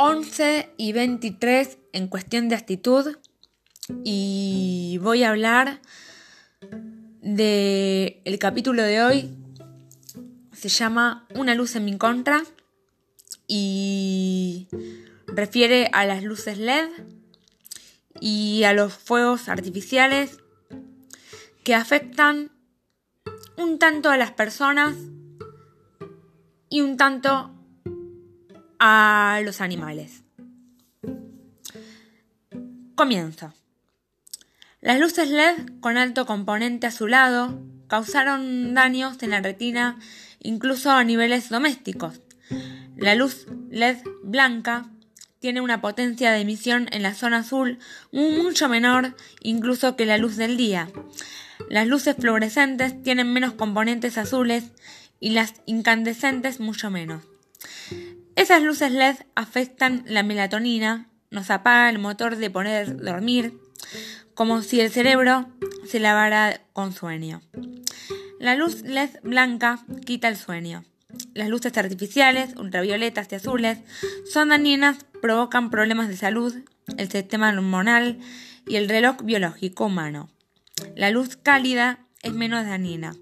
11 y 23 en cuestión de actitud y voy a hablar de el capítulo de hoy. Se llama Una luz en mi contra y refiere a las luces LED y a los fuegos artificiales que afectan un tanto a las personas y un tanto a los animales. Comienzo. Las luces LED con alto componente azulado causaron daños en la retina incluso a niveles domésticos. La luz LED blanca tiene una potencia de emisión en la zona azul mucho menor incluso que la luz del día. Las luces fluorescentes tienen menos componentes azules y las incandescentes mucho menos. Esas luces LED afectan la melatonina, nos apaga el motor de poder dormir, como si el cerebro se lavara con sueño. La luz LED blanca quita el sueño. Las luces artificiales, ultravioletas y azules, son dañinas, provocan problemas de salud, el sistema hormonal y el reloj biológico humano. La luz cálida es menos dañina.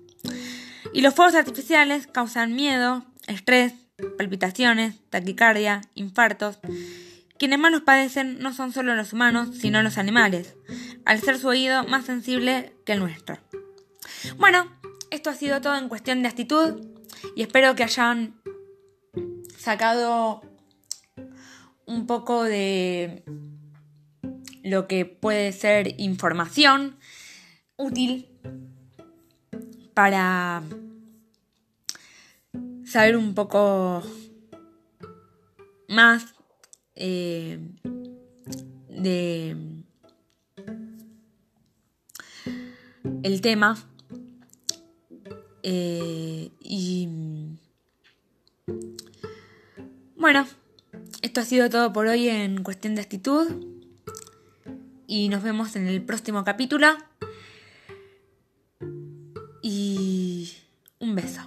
Y los fuegos artificiales causan miedo, estrés, palpitaciones, taquicardia, infartos. Quienes más los padecen no son solo los humanos, sino los animales, al ser su oído más sensible que el nuestro. Bueno, esto ha sido todo en cuestión de actitud y espero que hayan sacado un poco de lo que puede ser información útil para saber un poco más eh, de el tema eh, y bueno, esto ha sido todo por hoy en cuestión de actitud y nos vemos en el próximo capítulo y un beso.